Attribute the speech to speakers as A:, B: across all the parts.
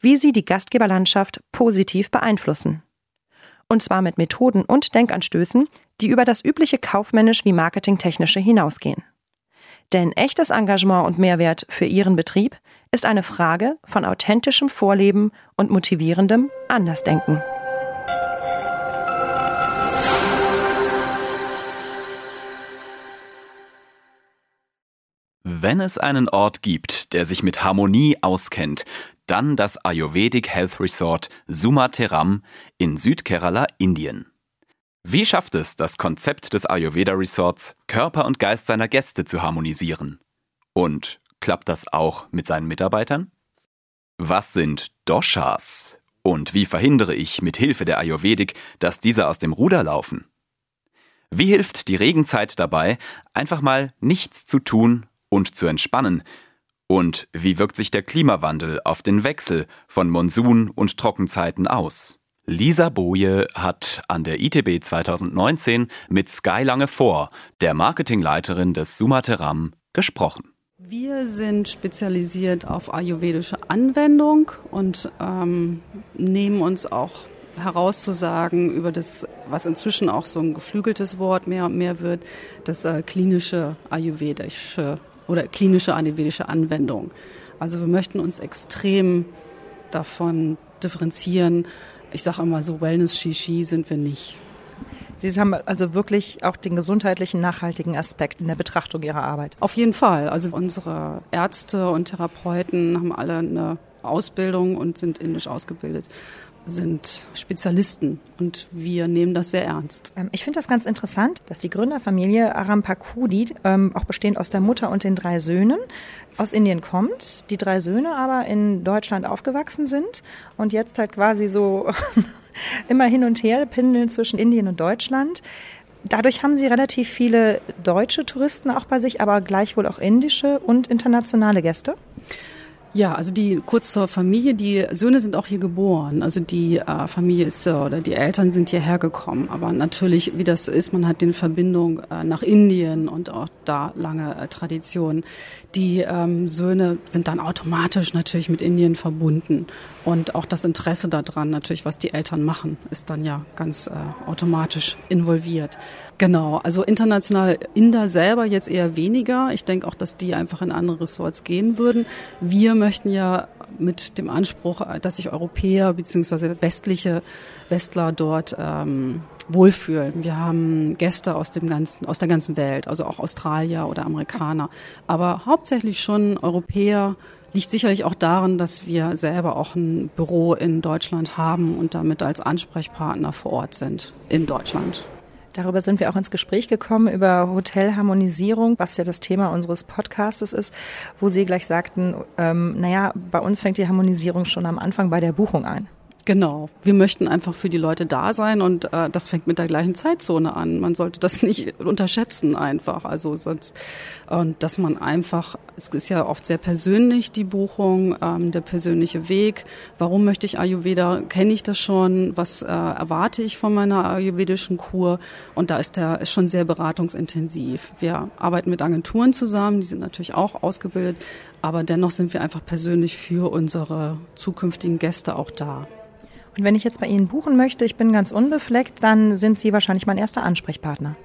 A: wie Sie die Gastgeberlandschaft positiv beeinflussen und zwar mit Methoden und Denkanstößen, die über das übliche kaufmännisch wie marketingtechnische hinausgehen. Denn echtes Engagement und Mehrwert für Ihren Betrieb ist eine Frage von authentischem Vorleben und motivierendem Andersdenken.
B: Wenn es einen Ort gibt, der sich mit Harmonie auskennt, dann das Ayurvedic Health Resort Sumateram in Südkerala, Indien. Wie schafft es das Konzept des Ayurveda Resorts, Körper und Geist seiner Gäste zu harmonisieren? Und klappt das auch mit seinen Mitarbeitern? Was sind Doshas? Und wie verhindere ich mit Hilfe der Ayurvedik, dass diese aus dem Ruder laufen? Wie hilft die Regenzeit dabei, einfach mal nichts zu tun und zu entspannen, und wie wirkt sich der Klimawandel auf den Wechsel von Monsun- und Trockenzeiten aus? Lisa Boje hat an der ITB 2019 mit Sky Lange vor, der Marketingleiterin des Sumateram, gesprochen.
C: Wir sind spezialisiert auf ayurvedische Anwendung und ähm, nehmen uns auch herauszusagen über das, was inzwischen auch so ein geflügeltes Wort mehr und mehr wird, das äh, klinische ayurvedische oder klinische ayurvedische Anwendung. Also wir möchten uns extrem davon differenzieren. Ich sage immer so, Wellness-Shishi sind wir nicht.
A: Sie haben also wirklich auch den gesundheitlichen, nachhaltigen Aspekt in der Betrachtung Ihrer Arbeit.
C: Auf jeden Fall. Also unsere Ärzte und Therapeuten haben alle eine Ausbildung und sind indisch ausgebildet sind Spezialisten und wir nehmen das sehr ernst.
A: Ähm, ich finde das ganz interessant, dass die Gründerfamilie Arampakudi, ähm, auch bestehend aus der Mutter und den drei Söhnen, aus Indien kommt, die drei Söhne aber in Deutschland aufgewachsen sind und jetzt halt quasi so immer hin und her pendeln zwischen Indien und Deutschland. Dadurch haben sie relativ viele deutsche Touristen auch bei sich, aber gleichwohl auch indische und internationale Gäste.
C: Ja, also die kurz zur Familie, die Söhne sind auch hier geboren. Also die äh, Familie ist äh, oder die Eltern sind hierher gekommen. Aber natürlich, wie das ist, man hat den Verbindung äh, nach Indien und auch da lange äh, Tradition. Die ähm, Söhne sind dann automatisch natürlich mit Indien verbunden. Und auch das Interesse daran, natürlich, was die Eltern machen, ist dann ja ganz äh, automatisch involviert. Genau, also international Inder selber jetzt eher weniger. Ich denke auch, dass die einfach in andere Ressorts gehen würden. Wir möchten ja mit dem Anspruch, dass sich Europäer bzw. westliche Westler dort ähm, wohlfühlen. Wir haben Gäste aus dem ganzen, aus der ganzen Welt, also auch Australier oder Amerikaner, aber hauptsächlich schon Europäer, liegt sicherlich auch daran, dass wir selber auch ein Büro in Deutschland haben und damit als Ansprechpartner vor Ort sind in Deutschland.
A: Darüber sind wir auch ins Gespräch gekommen, über Hotelharmonisierung, was ja das Thema unseres Podcastes ist, wo Sie gleich sagten, ähm, naja, bei uns fängt die Harmonisierung schon am Anfang bei der Buchung an.
C: Genau. Wir möchten einfach für die Leute da sein und äh, das fängt mit der gleichen Zeitzone an. Man sollte das nicht unterschätzen einfach. Also sonst und dass man einfach, es ist ja oft sehr persönlich die Buchung, ähm, der persönliche Weg. Warum möchte ich Ayurveda? Kenne ich das schon? Was äh, erwarte ich von meiner ayurvedischen Kur? Und da ist der ist schon sehr beratungsintensiv. Wir arbeiten mit Agenturen zusammen, die sind natürlich auch ausgebildet, aber dennoch sind wir einfach persönlich für unsere zukünftigen Gäste auch da.
A: Und wenn ich jetzt bei Ihnen buchen möchte, ich bin ganz unbefleckt, dann sind Sie wahrscheinlich mein erster Ansprechpartner.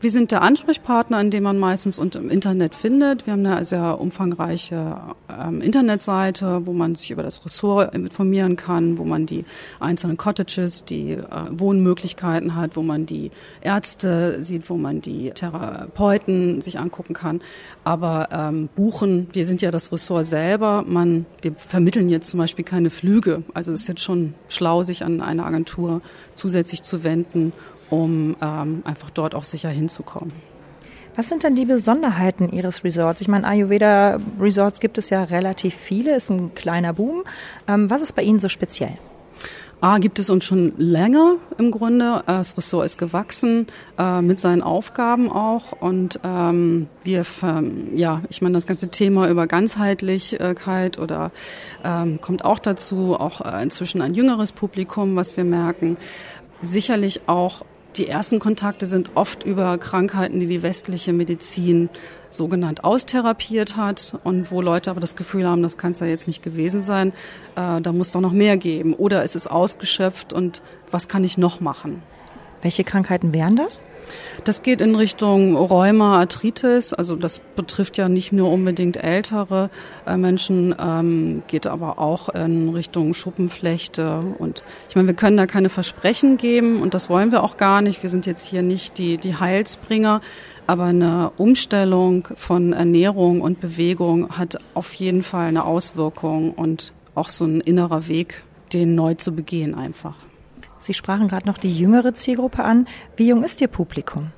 C: Wir sind der Ansprechpartner, an dem man meistens und im Internet findet. Wir haben eine sehr umfangreiche ähm, Internetseite, wo man sich über das Ressort informieren kann, wo man die einzelnen Cottages, die äh, Wohnmöglichkeiten hat, wo man die Ärzte sieht, wo man die Therapeuten sich angucken kann. Aber ähm, buchen, wir sind ja das Ressort selber. Man, wir vermitteln jetzt zum Beispiel keine Flüge. Also es ist jetzt schon schlau, sich an eine Agentur zusätzlich zu wenden um ähm, einfach dort auch sicher hinzukommen.
A: Was sind denn die Besonderheiten Ihres Resorts? Ich meine, Ayurveda Resorts gibt es ja relativ viele, ist ein kleiner Boom. Ähm, was ist bei Ihnen so speziell?
C: A gibt es uns schon länger im Grunde. Das Ressort ist gewachsen äh, mit seinen Aufgaben auch und ähm, wir, ja, ich meine das ganze Thema über Ganzheitlichkeit oder ähm, kommt auch dazu, auch äh, inzwischen ein jüngeres Publikum, was wir merken. Sicherlich auch die ersten Kontakte sind oft über Krankheiten, die die westliche Medizin sogenannt austherapiert hat und wo Leute aber das Gefühl haben, das kann es ja jetzt nicht gewesen sein, äh, da muss doch noch mehr geben. Oder es ist ausgeschöpft und was kann ich noch machen?
A: Welche Krankheiten wären das?
C: Das geht in Richtung Rheuma, Arthritis. Also das betrifft ja nicht nur unbedingt ältere äh, Menschen, ähm, geht aber auch in Richtung Schuppenflechte. Und ich meine, wir können da keine Versprechen geben und das wollen wir auch gar nicht. Wir sind jetzt hier nicht die, die Heilsbringer. Aber eine Umstellung von Ernährung und Bewegung hat auf jeden Fall eine Auswirkung und auch so ein innerer Weg, den neu zu begehen einfach.
A: Sie sprachen gerade noch die jüngere Zielgruppe an. Wie jung ist Ihr Publikum?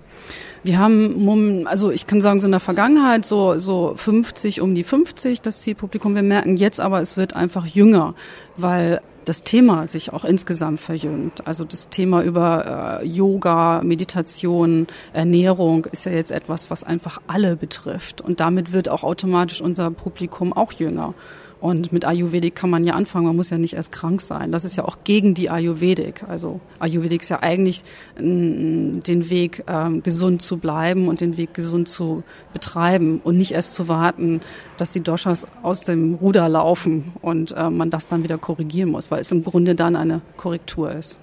C: Wir haben, also ich kann sagen, so in der Vergangenheit so, so 50, um die 50 das Zielpublikum. Wir merken jetzt aber, es wird einfach jünger, weil das Thema sich auch insgesamt verjüngt. Also das Thema über äh, Yoga, Meditation, Ernährung ist ja jetzt etwas, was einfach alle betrifft. Und damit wird auch automatisch unser Publikum auch jünger. Und mit Ayurvedik kann man ja anfangen, man muss ja nicht erst krank sein. Das ist ja auch gegen die Ayurvedik. Also Ayurvedik ist ja eigentlich den Weg, ähm, gesund zu bleiben und den Weg gesund zu betreiben und nicht erst zu warten, dass die Doshas aus dem Ruder laufen und äh, man das dann wieder korrigieren muss, weil es im Grunde dann eine Korrektur ist.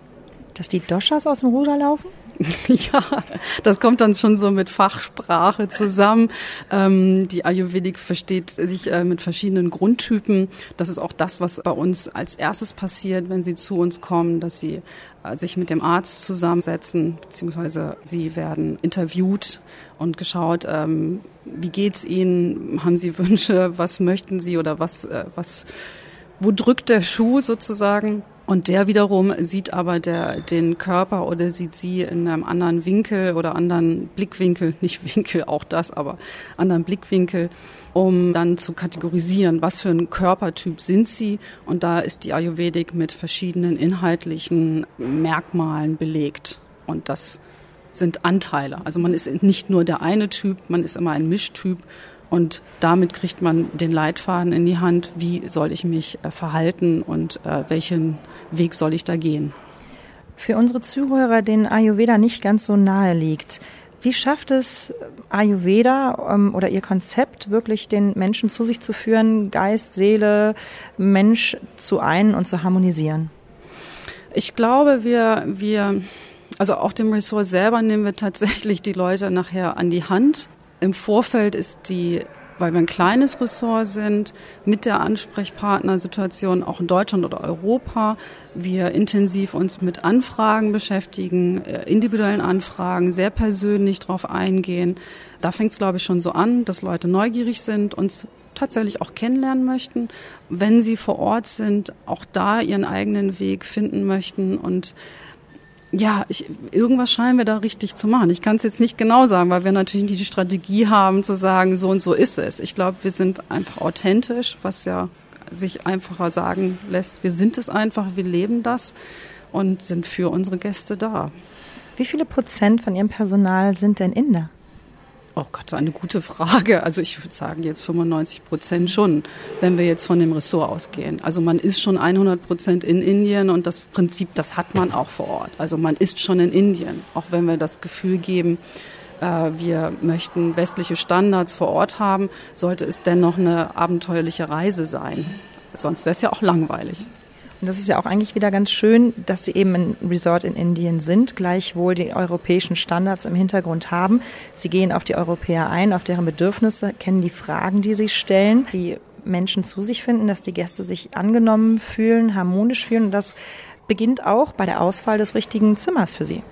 A: Dass die Doshas aus dem Ruder laufen?
C: ja, das kommt dann schon so mit Fachsprache zusammen. Ähm, die Ayurvedik versteht sich äh, mit verschiedenen Grundtypen. Das ist auch das, was bei uns als erstes passiert, wenn sie zu uns kommen, dass sie äh, sich mit dem Arzt zusammensetzen, beziehungsweise sie werden interviewt und geschaut, ähm, wie geht's ihnen, haben sie Wünsche, was möchten sie oder was, äh, was, wo drückt der Schuh sozusagen? Und der wiederum sieht aber der, den Körper oder sieht sie in einem anderen Winkel oder anderen Blickwinkel, nicht Winkel, auch das, aber anderen Blickwinkel, um dann zu kategorisieren, was für ein Körpertyp sind sie. Und da ist die Ayurvedik mit verschiedenen inhaltlichen Merkmalen belegt. Und das sind Anteile. Also man ist nicht nur der eine Typ, man ist immer ein Mischtyp und damit kriegt man den Leitfaden in die Hand, wie soll ich mich äh, verhalten und äh, welchen Weg soll ich da gehen.
A: Für unsere Zuhörer, denen Ayurveda nicht ganz so nahe liegt, wie schafft es Ayurveda ähm, oder Ihr Konzept wirklich den Menschen zu sich zu führen, Geist, Seele, Mensch zu ein und zu harmonisieren?
C: Ich glaube, wir, wir, also auf dem Ressort selber nehmen wir tatsächlich die Leute nachher an die Hand im Vorfeld ist die, weil wir ein kleines Ressort sind, mit der Ansprechpartnersituation auch in Deutschland oder Europa, wir intensiv uns mit Anfragen beschäftigen, äh, individuellen Anfragen, sehr persönlich drauf eingehen. Da fängt es, glaube ich, schon so an, dass Leute neugierig sind, uns tatsächlich auch kennenlernen möchten, wenn sie vor Ort sind, auch da ihren eigenen Weg finden möchten und ja, ich, irgendwas scheinen wir da richtig zu machen. Ich kann es jetzt nicht genau sagen, weil wir natürlich nicht die Strategie haben zu sagen, so und so ist es. Ich glaube, wir sind einfach authentisch, was ja sich einfacher sagen lässt. Wir sind es einfach, wir leben das und sind für unsere Gäste da.
A: Wie viele Prozent von Ihrem Personal sind denn Inder?
C: Oh Gott, eine gute Frage. Also ich würde sagen jetzt 95 Prozent schon, wenn wir jetzt von dem Ressort ausgehen. Also man ist schon 100 Prozent in Indien und das Prinzip, das hat man auch vor Ort. Also man ist schon in Indien, auch wenn wir das Gefühl geben, äh, wir möchten westliche Standards vor Ort haben, sollte es dennoch eine abenteuerliche Reise sein. Sonst wäre es ja auch langweilig.
A: Und das ist ja auch eigentlich wieder ganz schön, dass Sie eben ein Resort in Indien sind, gleichwohl die europäischen Standards im Hintergrund haben. Sie gehen auf die Europäer ein, auf deren Bedürfnisse, kennen die Fragen, die sie stellen, die Menschen zu sich finden, dass die Gäste sich angenommen fühlen, harmonisch fühlen. Und das beginnt auch bei der Auswahl des richtigen Zimmers für Sie.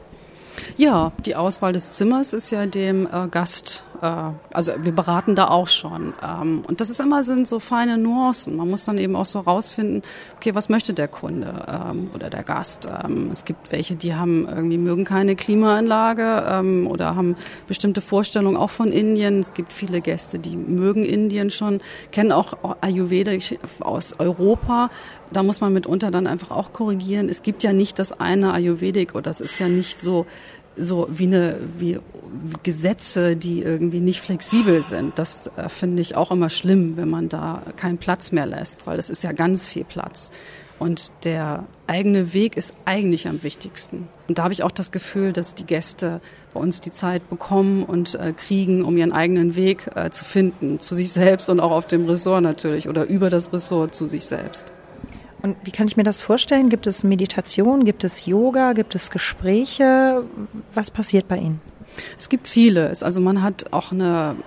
C: Ja, die Auswahl des Zimmers ist ja dem äh, Gast also wir beraten da auch schon. Ähm, und das ist immer sind so feine Nuancen. Man muss dann eben auch so rausfinden, okay, was möchte der Kunde ähm, oder der Gast? Ähm, es gibt welche, die haben irgendwie mögen keine Klimaanlage oder haben bestimmte Vorstellungen auch von Indien. Es gibt viele Gäste, die mögen Indien schon, kennen auch Ayurveda aus Europa. Da muss man mitunter dann einfach auch korrigieren. Es gibt ja nicht das eine Ayurvedic oder das ist ja nicht so so wie eine wie Gesetze, die irgendwie nicht flexibel sind. Das äh, finde ich auch immer schlimm, wenn man da keinen Platz mehr lässt, weil es ist ja ganz viel Platz. Und der eigene Weg ist eigentlich am wichtigsten. Und da habe ich auch das Gefühl, dass die Gäste bei uns die Zeit bekommen und äh, kriegen, um ihren eigenen Weg äh, zu finden, zu sich selbst und auch auf dem Ressort natürlich oder über das Ressort zu sich selbst.
A: Und wie kann ich mir das vorstellen? Gibt es Meditation? Gibt es Yoga? Gibt es Gespräche? Was passiert bei Ihnen?
C: Es gibt vieles. Also man hat auch eine,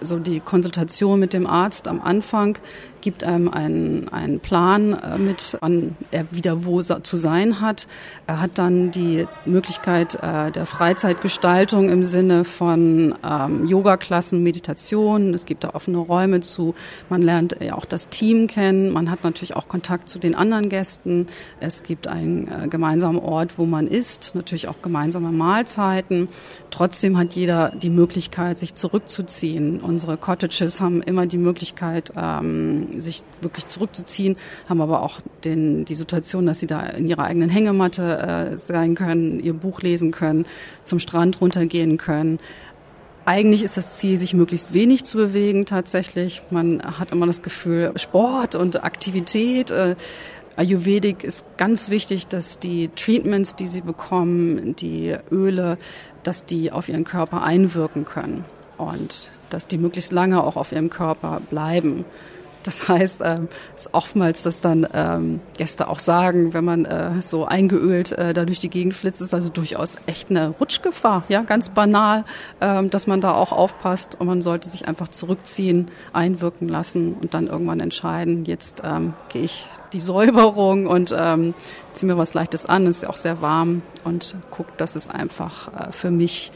C: so die Konsultation mit dem Arzt am Anfang gibt einem einen, einen Plan äh, mit, wann er wieder wo zu sein hat. Er hat dann die Möglichkeit äh, der Freizeitgestaltung im Sinne von ähm, Yoga-Klassen, Meditation. Es gibt da offene Räume zu. Man lernt ja auch das Team kennen. Man hat natürlich auch Kontakt zu den anderen Gästen. Es gibt einen äh, gemeinsamen Ort, wo man isst. Natürlich auch gemeinsame Mahlzeiten. Trotzdem hat jeder die Möglichkeit, sich zurückzuziehen. Unsere Cottages haben immer die Möglichkeit, ähm, sich wirklich zurückzuziehen, haben aber auch den, die Situation, dass sie da in ihrer eigenen Hängematte äh, sein können, ihr Buch lesen können, zum Strand runtergehen können. Eigentlich ist das Ziel, sich möglichst wenig zu bewegen tatsächlich. Man hat immer das Gefühl, Sport und Aktivität. Äh, Ayurvedic ist ganz wichtig, dass die Treatments, die sie bekommen, die Öle, dass die auf ihren Körper einwirken können und dass die möglichst lange auch auf ihrem Körper bleiben. Das heißt, ähm, ist oftmals, dass dann ähm, Gäste auch sagen, wenn man äh, so eingeölt äh, da durch die Gegend flitzt, ist also durchaus echt eine Rutschgefahr, ja, ganz banal, ähm, dass man da auch aufpasst und man sollte sich einfach zurückziehen, einwirken lassen und dann irgendwann entscheiden, jetzt ähm, gehe ich die Säuberung und ähm, ziehe mir was Leichtes an, ist ja auch sehr warm und gucke, dass es einfach äh, für mich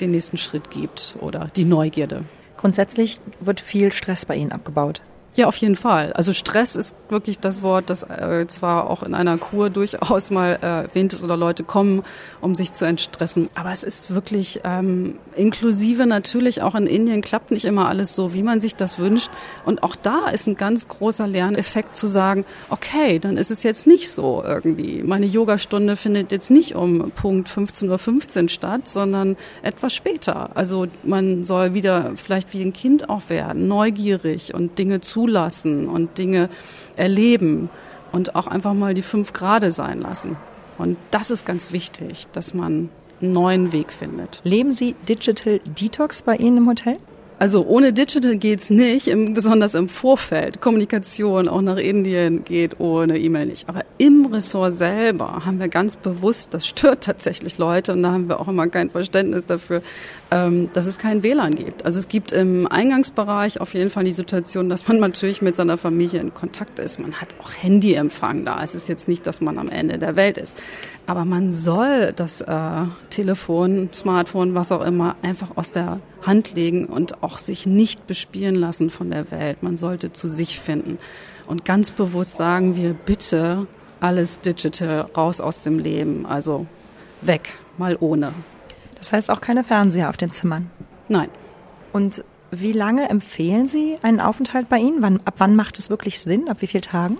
C: den nächsten Schritt gibt oder die Neugierde.
A: Grundsätzlich wird viel Stress bei Ihnen abgebaut.
C: Ja, auf jeden Fall. Also Stress ist wirklich das Wort, das äh, zwar auch in einer Kur durchaus mal äh, erwähnt ist oder Leute kommen, um sich zu entstressen. Aber es ist wirklich ähm, inklusive natürlich auch in Indien klappt nicht immer alles so, wie man sich das wünscht. Und auch da ist ein ganz großer Lerneffekt zu sagen, okay, dann ist es jetzt nicht so irgendwie. Meine Yogastunde findet jetzt nicht um Punkt 15.15 Uhr statt, sondern etwas später. Also man soll wieder vielleicht wie ein Kind auch werden, neugierig und Dinge zu zulassen und Dinge erleben und auch einfach mal die fünf Grade sein lassen. Und das ist ganz wichtig, dass man einen neuen Weg findet.
A: Leben Sie Digital Detox bei Ihnen im Hotel?
C: Also ohne Digital geht's nicht, im, besonders im Vorfeld. Kommunikation auch nach Indien geht ohne E-Mail nicht. Aber im Ressort selber haben wir ganz bewusst, das stört tatsächlich Leute und da haben wir auch immer kein Verständnis dafür, ähm, dass es kein WLAN gibt. Also es gibt im Eingangsbereich auf jeden Fall die Situation, dass man natürlich mit seiner Familie in Kontakt ist. Man hat auch Handyempfang da. Es ist jetzt nicht, dass man am Ende der Welt ist. Aber man soll das äh, Telefon, Smartphone, was auch immer, einfach aus der Hand legen und auch sich nicht bespielen lassen von der Welt. Man sollte zu sich finden. Und ganz bewusst sagen wir, bitte alles digital raus aus dem Leben. Also weg, mal ohne.
A: Das heißt auch keine Fernseher auf den Zimmern?
C: Nein.
A: Und wie lange empfehlen Sie einen Aufenthalt bei Ihnen? Wann, ab wann macht es wirklich Sinn? Ab wie vielen Tagen?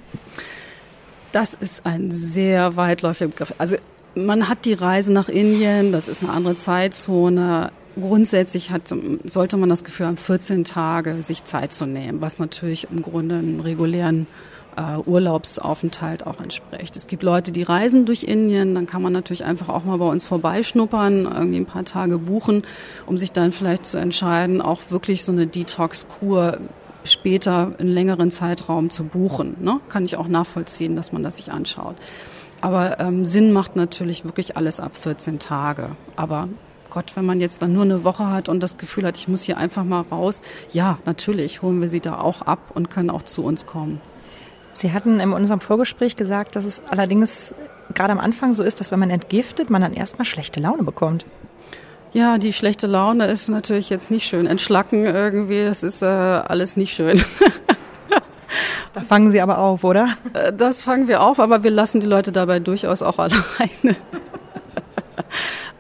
C: Das ist ein sehr weitläufiger Begriff. Also man hat die Reise nach Indien, das ist eine andere Zeitzone. Grundsätzlich hat, sollte man das Gefühl haben, 14 Tage sich Zeit zu nehmen, was natürlich im Grunde einen regulären äh, Urlaubsaufenthalt auch entspricht. Es gibt Leute, die reisen durch Indien, dann kann man natürlich einfach auch mal bei uns vorbeischnuppern, irgendwie ein paar Tage buchen, um sich dann vielleicht zu entscheiden, auch wirklich so eine Detox-Kur später in längeren Zeitraum zu buchen. Ne? Kann ich auch nachvollziehen, dass man das sich anschaut. Aber ähm, Sinn macht natürlich wirklich alles ab 14 Tage. Aber Gott, wenn man jetzt dann nur eine Woche hat und das Gefühl hat, ich muss hier einfach mal raus, ja, natürlich holen wir sie da auch ab und können auch zu uns kommen.
A: Sie hatten in unserem Vorgespräch gesagt, dass es allerdings gerade am Anfang so ist, dass wenn man entgiftet, man dann erstmal schlechte Laune bekommt.
C: Ja, die schlechte Laune ist natürlich jetzt nicht schön. Entschlacken irgendwie, das ist äh, alles nicht schön.
A: da fangen Sie aber auf, oder?
C: Äh, das fangen wir auf, aber wir lassen die Leute dabei durchaus auch alleine.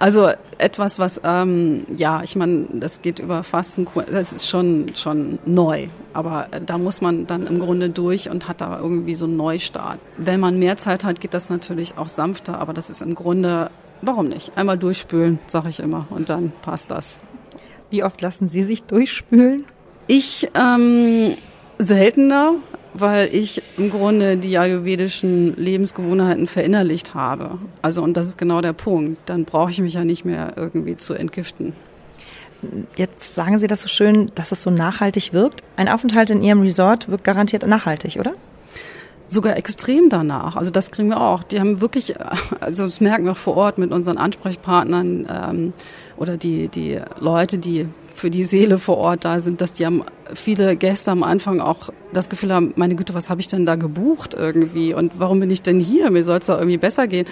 C: Also etwas, was, ähm, ja, ich meine, das geht über Fastenkur, das ist schon, schon neu. Aber da muss man dann im Grunde durch und hat da irgendwie so einen Neustart. Wenn man mehr Zeit hat, geht das natürlich auch sanfter, aber das ist im Grunde, warum nicht? Einmal durchspülen, sage ich immer, und dann passt das.
A: Wie oft lassen Sie sich durchspülen?
C: Ich ähm, seltener, weil ich im Grunde die ayurvedischen Lebensgewohnheiten verinnerlicht habe. Also und das ist genau der Punkt. Dann brauche ich mich ja nicht mehr irgendwie zu entgiften.
A: Jetzt sagen Sie das so schön, dass es so nachhaltig wirkt. Ein Aufenthalt in Ihrem Resort wirkt garantiert nachhaltig, oder?
C: sogar extrem danach. Also das kriegen wir auch. Die haben wirklich, also das merken wir auch vor Ort mit unseren Ansprechpartnern ähm, oder die, die Leute, die für die Seele vor Ort da sind, dass die haben viele Gäste am Anfang auch das Gefühl haben, meine Güte, was habe ich denn da gebucht irgendwie und warum bin ich denn hier? Mir soll es doch irgendwie besser gehen.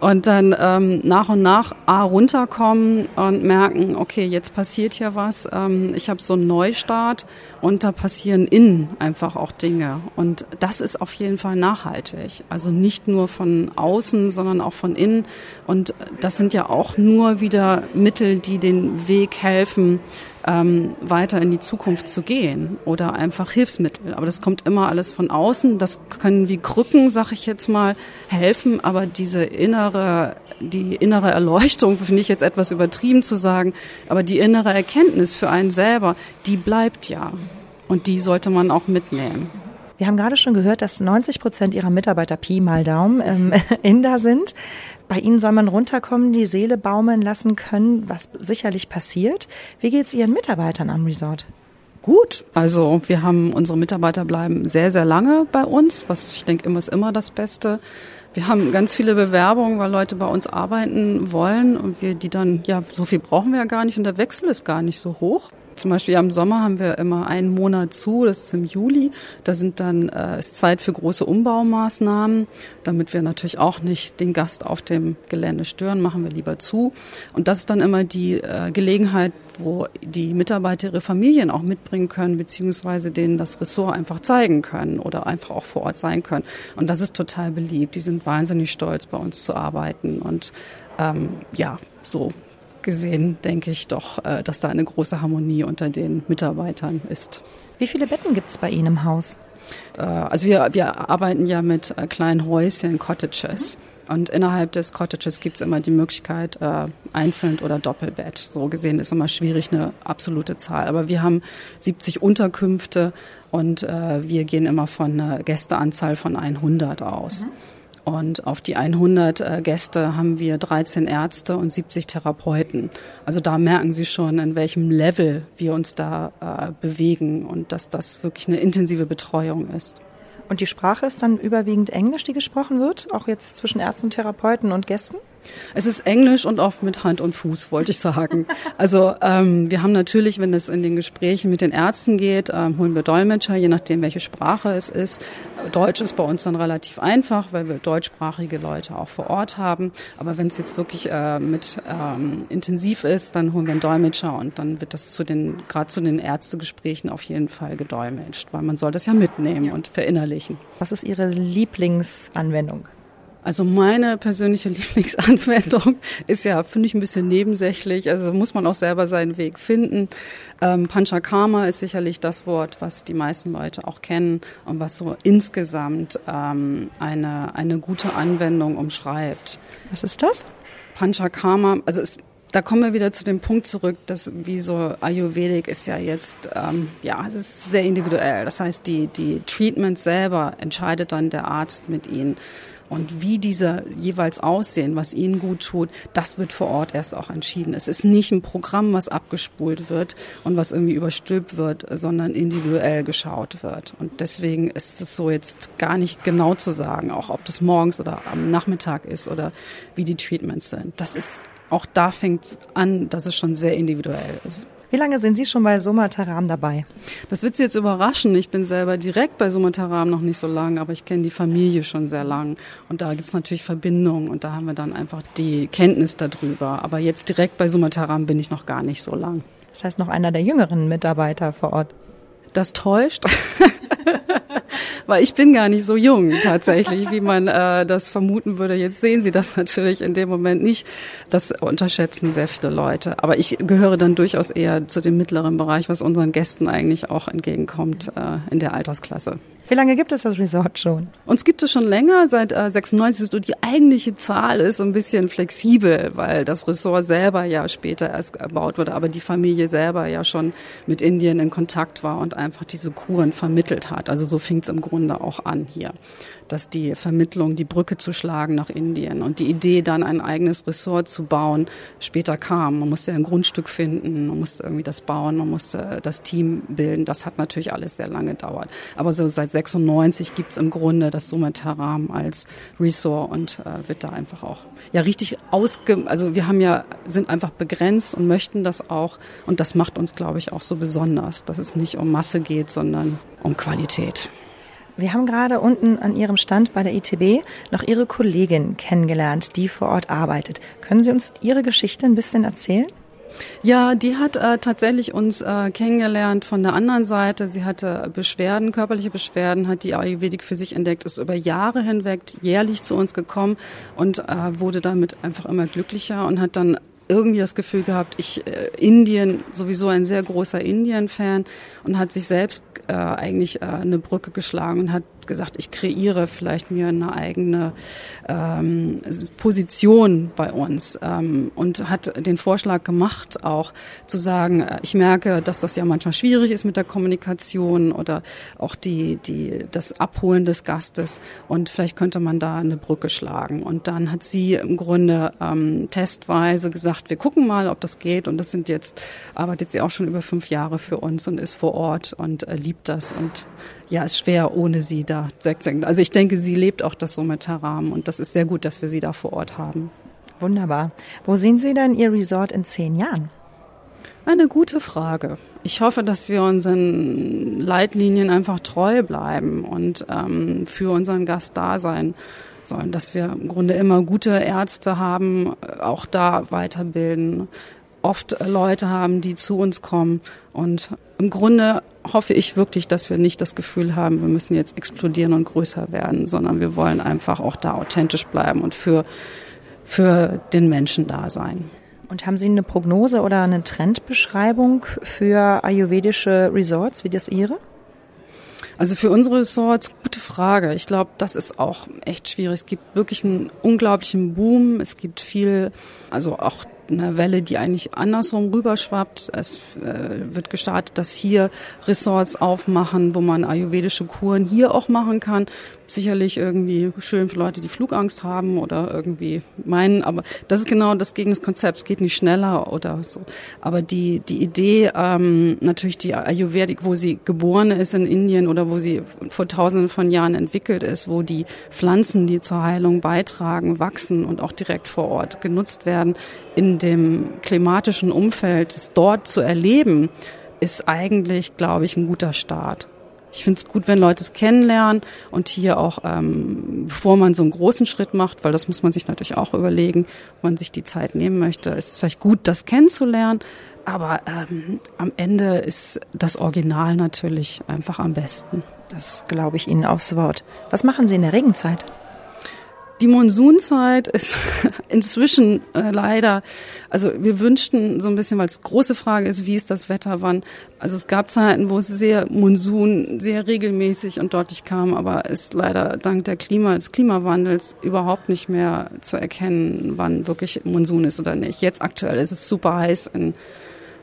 C: Und dann ähm, nach und nach A, runterkommen und merken, okay, jetzt passiert hier was. Ähm, ich habe so einen Neustart und da passieren innen einfach auch Dinge. Und das ist auf jeden Fall nachhaltig. Also nicht nur von außen, sondern auch von innen. Und das sind ja auch nur wieder Mittel, die den Weg helfen, ähm, weiter in die Zukunft zu gehen oder einfach Hilfsmittel. Aber das kommt immer alles von außen. Das können wie Krücken, sag ich jetzt mal, helfen. Aber diese innere, die innere Erleuchtung, finde ich jetzt etwas übertrieben zu sagen, aber die innere Erkenntnis für einen selber, die bleibt ja. Und die sollte man auch mitnehmen.
A: Wir haben gerade schon gehört, dass 90 Prozent Ihrer Mitarbeiter Pi mal Daumen ähm, Inder sind. Bei Ihnen soll man runterkommen, die Seele baumeln lassen können, was sicherlich passiert. Wie geht es Ihren Mitarbeitern am Resort?
C: Gut, also wir haben unsere Mitarbeiter bleiben sehr, sehr lange bei uns, was ich denke immer ist immer das Beste. Wir haben ganz viele Bewerbungen, weil Leute bei uns arbeiten wollen und wir die dann, ja, so viel brauchen wir ja gar nicht und der Wechsel ist gar nicht so hoch. Zum Beispiel im Sommer haben wir immer einen Monat zu, das ist im Juli. Da sind dann äh, ist Zeit für große Umbaumaßnahmen, damit wir natürlich auch nicht den Gast auf dem Gelände stören, machen wir lieber zu. Und das ist dann immer die äh, Gelegenheit, wo die Mitarbeiter ihre Familien auch mitbringen können, beziehungsweise denen das Ressort einfach zeigen können oder einfach auch vor Ort sein können. Und das ist total beliebt. Die sind wahnsinnig stolz, bei uns zu arbeiten. Und ähm, ja, so gesehen denke ich doch, äh, dass da eine große Harmonie unter den Mitarbeitern ist.
A: Wie viele Betten gibt es bei Ihnen im Haus?
C: Äh, also wir, wir arbeiten ja mit äh, kleinen Häuschen, Cottages. Und innerhalb des Cottages gibt es immer die Möglichkeit, äh, einzeln oder Doppelbett. So gesehen ist immer schwierig eine absolute Zahl. Aber wir haben 70 Unterkünfte und äh, wir gehen immer von einer Gästeanzahl von 100 aus. Mhm. Und auf die 100 äh, Gäste haben wir 13 Ärzte und 70 Therapeuten. Also da merken Sie schon, in welchem Level wir uns da äh, bewegen und dass das wirklich eine intensive Betreuung ist.
A: Und die Sprache ist dann überwiegend Englisch, die gesprochen wird, auch jetzt zwischen Ärzten, Therapeuten und Gästen?
C: Es ist Englisch und oft mit Hand und Fuß, wollte ich sagen. Also ähm, wir haben natürlich, wenn es in den Gesprächen mit den Ärzten geht, ähm, holen wir Dolmetscher, je nachdem, welche Sprache es ist. Deutsch ist bei uns dann relativ einfach, weil wir deutschsprachige Leute auch vor Ort haben. Aber wenn es jetzt wirklich äh, mit ähm, intensiv ist, dann holen wir einen Dolmetscher und dann wird das zu den, gerade zu den Ärztegesprächen auf jeden Fall gedolmetscht, weil man soll das ja mitnehmen und verinnerlichen.
A: Was ist Ihre Lieblingsanwendung?
C: Also meine persönliche Lieblingsanwendung ist ja, finde ich, ein bisschen nebensächlich. Also muss man auch selber seinen Weg finden. Ähm, Panchakarma ist sicherlich das Wort, was die meisten Leute auch kennen und was so insgesamt ähm, eine, eine gute Anwendung umschreibt.
A: Was ist das?
C: Panchakarma, also es da kommen wir wieder zu dem Punkt zurück, dass wie so Ayurvedic ist ja jetzt, ähm, ja, es ist sehr individuell. Das heißt, die, die Treatment selber entscheidet dann der Arzt mit ihnen. Und wie diese jeweils aussehen, was ihnen gut tut, das wird vor Ort erst auch entschieden. Es ist nicht ein Programm, was abgespult wird und was irgendwie überstülpt wird, sondern individuell geschaut wird. Und deswegen ist es so jetzt gar nicht genau zu sagen, auch ob das morgens oder am Nachmittag ist oder wie die Treatments sind. Das ist auch da fängt es an, dass es schon sehr individuell ist.
A: Wie lange sind Sie schon bei Sumataram dabei?
C: Das wird Sie jetzt überraschen. Ich bin selber direkt bei Sumataram noch nicht so lang, aber ich kenne die Familie schon sehr lang. Und da gibt es natürlich Verbindungen und da haben wir dann einfach die Kenntnis darüber. Aber jetzt direkt bei Sumataram bin ich noch gar nicht so lang.
A: Das heißt, noch einer der jüngeren Mitarbeiter vor Ort.
C: Das täuscht. weil ich bin gar nicht so jung tatsächlich, wie man äh, das vermuten würde. Jetzt sehen Sie das natürlich in dem Moment nicht. Das unterschätzen sehr viele Leute. Aber ich gehöre dann durchaus eher zu dem mittleren Bereich, was unseren Gästen eigentlich auch entgegenkommt äh, in der Altersklasse.
A: Wie lange gibt es das Resort schon?
C: Uns gibt es schon länger, seit äh, 96. Und die eigentliche Zahl ist ein bisschen flexibel, weil das Resort selber ja später erst erbaut wurde, aber die Familie selber ja schon mit Indien in Kontakt war und einfach diese Kuren vermittelt hat. Also so fing es im Grunde auch an hier dass die Vermittlung, die Brücke zu schlagen nach Indien und die Idee, dann ein eigenes Ressort zu bauen, später kam. Man musste ein Grundstück finden, man musste irgendwie das bauen, man musste das Team bilden. Das hat natürlich alles sehr lange gedauert. Aber so seit 96 gibt's im Grunde das Summit Haram als Resort und äh, wird da einfach auch ja richtig ausge... Also wir haben ja, sind einfach begrenzt und möchten das auch und das macht uns, glaube ich, auch so besonders, dass es nicht um Masse geht, sondern um Qualität.
A: Wir haben gerade unten an Ihrem Stand bei der ITB noch Ihre Kollegin kennengelernt, die vor Ort arbeitet. Können Sie uns Ihre Geschichte ein bisschen erzählen?
C: Ja, die hat äh, tatsächlich uns äh, kennengelernt von der anderen Seite. Sie hatte Beschwerden, körperliche Beschwerden, hat die Ayurvedik für sich entdeckt, ist über Jahre hinweg jährlich zu uns gekommen und äh, wurde damit einfach immer glücklicher und hat dann irgendwie das Gefühl gehabt, ich äh, Indien, sowieso ein sehr großer Indien-Fan und hat sich selbst äh, eigentlich äh, eine Brücke geschlagen und hat gesagt, ich kreiere vielleicht mir eine eigene ähm, Position bei uns ähm, und hat den Vorschlag gemacht, auch zu sagen, äh, ich merke, dass das ja manchmal schwierig ist mit der Kommunikation oder auch die, die, das Abholen des Gastes und vielleicht könnte man da eine Brücke schlagen. Und dann hat sie im Grunde ähm, testweise gesagt, wir gucken mal, ob das geht und das sind jetzt, arbeitet sie auch schon über fünf Jahre für uns und ist vor Ort und äh, liebt das und ja, ist schwer ohne sie da. Also ich denke, sie lebt auch das so mit Haram und das ist sehr gut, dass wir sie da vor Ort haben.
A: Wunderbar. Wo sehen Sie denn Ihr Resort in zehn Jahren?
C: Eine gute Frage. Ich hoffe, dass wir unseren Leitlinien einfach treu bleiben und ähm, für unseren Gast da sein sollen, dass wir im Grunde immer gute Ärzte haben, auch da weiterbilden, oft Leute haben, die zu uns kommen und im Grunde hoffe ich wirklich, dass wir nicht das Gefühl haben, wir müssen jetzt explodieren und größer werden, sondern wir wollen einfach auch da authentisch bleiben und für, für den Menschen da sein.
A: Und haben Sie eine Prognose oder eine Trendbeschreibung für ayurvedische Resorts wie das Ihre?
C: Also für unsere Resorts, gute Frage. Ich glaube, das ist auch echt schwierig. Es gibt wirklich einen unglaublichen Boom. Es gibt viel, also auch eine Welle, die eigentlich andersrum rüberschwappt. Es äh, wird gestartet, dass hier Ressorts aufmachen, wo man ayurvedische Kuren hier auch machen kann. Sicherlich irgendwie schön für Leute, die Flugangst haben oder irgendwie meinen, aber das ist genau das gegen das Konzept. Es geht nicht schneller oder so. Aber die, die Idee, ähm, natürlich die Ayurvedik, wo sie geboren ist in Indien oder wo sie vor tausenden von Jahren entwickelt ist, wo die Pflanzen, die zur Heilung beitragen, wachsen und auch direkt vor Ort genutzt werden, in dem klimatischen Umfeld, es dort zu erleben, ist eigentlich, glaube ich, ein guter Start. Ich finde es gut, wenn Leute es kennenlernen und hier auch, ähm, bevor man so einen großen Schritt macht, weil das muss man sich natürlich auch überlegen, ob man sich die Zeit nehmen möchte, ist es vielleicht gut, das kennenzulernen. Aber ähm, am Ende ist das Original natürlich einfach am besten.
A: Das glaube ich Ihnen aufs Wort. Was machen Sie in der Regenzeit?
C: Die Monsunzeit ist inzwischen äh, leider, also wir wünschten so ein bisschen, weil es große Frage ist, wie ist das Wetter, wann. Also es gab Zeiten, wo es sehr Monsun, sehr regelmäßig und deutlich kam, aber ist leider dank der Klima, des Klimawandels überhaupt nicht mehr zu erkennen, wann wirklich Monsun ist oder nicht. Jetzt aktuell ist es super heiß in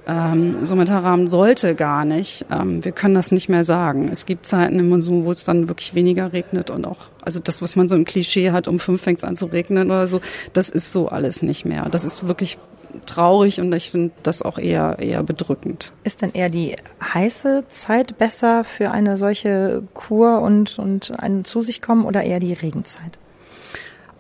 C: ähm, Sumatra sollte gar nicht. Ähm, wir können das nicht mehr sagen. Es gibt Zeiten im Monsun, wo es dann wirklich weniger regnet und auch, also das, was man so im Klischee hat, um fünf fängt es an zu regnen oder so, das ist so alles nicht mehr. Das ist wirklich traurig und ich finde das auch eher, eher bedrückend.
A: Ist denn eher die heiße Zeit besser für eine solche Kur und, und ein zu sich kommen oder eher die Regenzeit?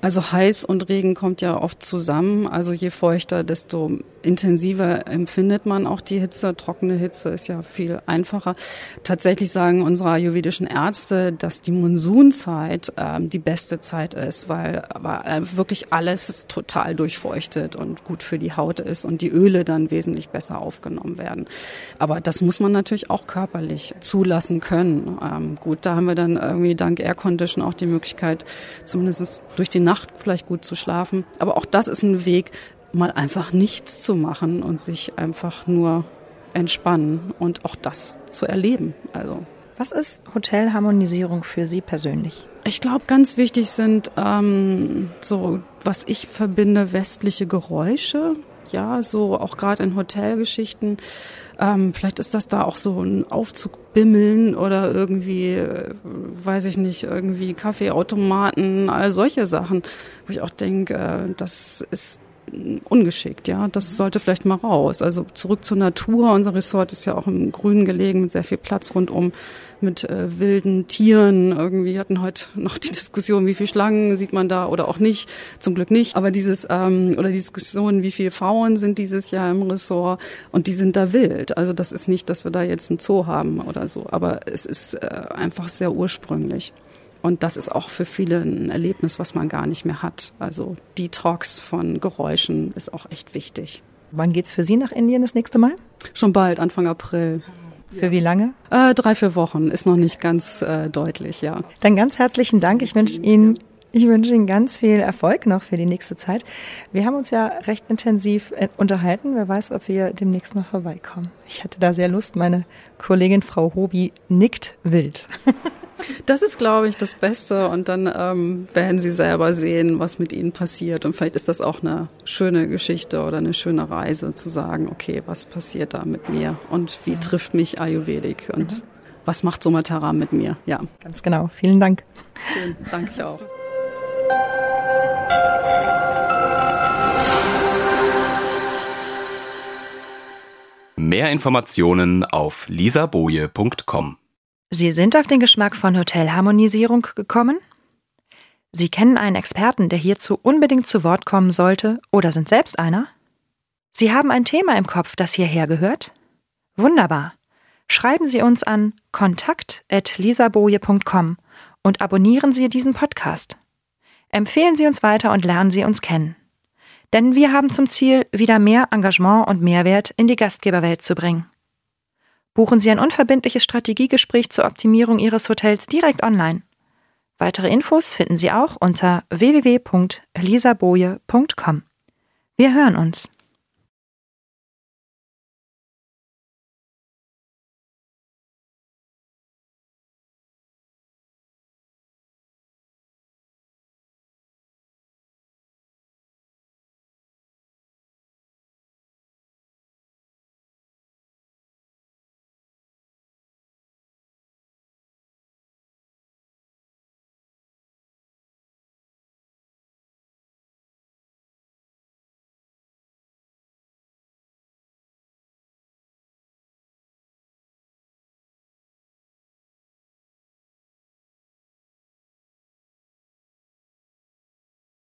C: Also heiß und Regen kommt ja oft zusammen. Also je feuchter, desto intensiver empfindet man auch die Hitze. Trockene Hitze ist ja viel einfacher. Tatsächlich sagen unsere ayurvedischen Ärzte, dass die Monsunzeit ähm, die beste Zeit ist, weil aber äh, wirklich alles total durchfeuchtet und gut für die Haut ist und die Öle dann wesentlich besser aufgenommen werden. Aber das muss man natürlich auch körperlich zulassen können. Ähm, gut, da haben wir dann irgendwie dank Air Condition auch die Möglichkeit, zumindest durch die Nacht vielleicht gut zu schlafen. Aber auch das ist ein Weg, mal einfach nichts zu machen und sich einfach nur entspannen und auch das zu erleben. Also
A: was ist Hotelharmonisierung für Sie persönlich?
C: Ich glaube, ganz wichtig sind ähm, so, was ich verbinde, westliche Geräusche. Ja, so auch gerade in Hotelgeschichten. Ähm, vielleicht ist das da auch so ein Aufzug bimmeln oder irgendwie, äh, weiß ich nicht, irgendwie Kaffeeautomaten, all solche Sachen, wo ich auch denke, äh, das ist ungeschickt, ja. Das sollte vielleicht mal raus. Also zurück zur Natur. Unser Resort ist ja auch im Grünen gelegen mit sehr viel Platz rundum, mit äh, wilden Tieren. Irgendwie hatten heute noch die Diskussion, wie viele Schlangen sieht man da oder auch nicht. Zum Glück nicht. Aber dieses ähm, oder die Diskussion, wie viele Frauen sind dieses Jahr im Ressort und die sind da wild. Also das ist nicht, dass wir da jetzt einen Zoo haben oder so. Aber es ist äh, einfach sehr ursprünglich. Und das ist auch für viele ein Erlebnis, was man gar nicht mehr hat. Also Detox von Geräuschen ist auch echt wichtig.
A: Wann geht's für Sie nach Indien das nächste Mal?
C: Schon bald, Anfang April.
A: Für wie lange?
C: Äh, drei, vier Wochen, ist noch nicht ganz äh, deutlich, ja.
A: Dann ganz herzlichen Dank. Ich wünsche Ihnen ich wünsche Ihnen ganz viel Erfolg noch für die nächste Zeit. Wir haben uns ja recht intensiv äh, unterhalten. Wer weiß, ob wir demnächst mal vorbeikommen. Ich hatte da sehr Lust. Meine Kollegin Frau Hobi nickt wild.
C: Das ist, glaube ich, das Beste. Und dann ähm, werden Sie selber sehen, was mit Ihnen passiert. Und vielleicht ist das auch eine schöne Geschichte oder eine schöne Reise, zu sagen, okay, was passiert da mit mir und wie trifft mich Ayurvedik und mhm. was macht Somatara mit mir? Ja.
A: Ganz genau. Vielen Dank.
C: Schön. Danke ich auch.
B: Mehr Informationen auf lisaboje.com.
A: Sie sind auf den Geschmack von Hotelharmonisierung gekommen? Sie kennen einen Experten, der hierzu unbedingt zu Wort kommen sollte, oder sind selbst einer? Sie haben ein Thema im Kopf, das hierher gehört? Wunderbar. Schreiben Sie uns an kontakt.lisaboje.com und abonnieren Sie diesen Podcast. Empfehlen Sie uns weiter und lernen Sie uns kennen. Denn wir haben zum Ziel, wieder mehr Engagement und Mehrwert in die Gastgeberwelt zu bringen. Buchen Sie ein unverbindliches Strategiegespräch zur Optimierung Ihres Hotels direkt online. Weitere Infos finden Sie auch unter www.elisaboje.com. Wir hören uns.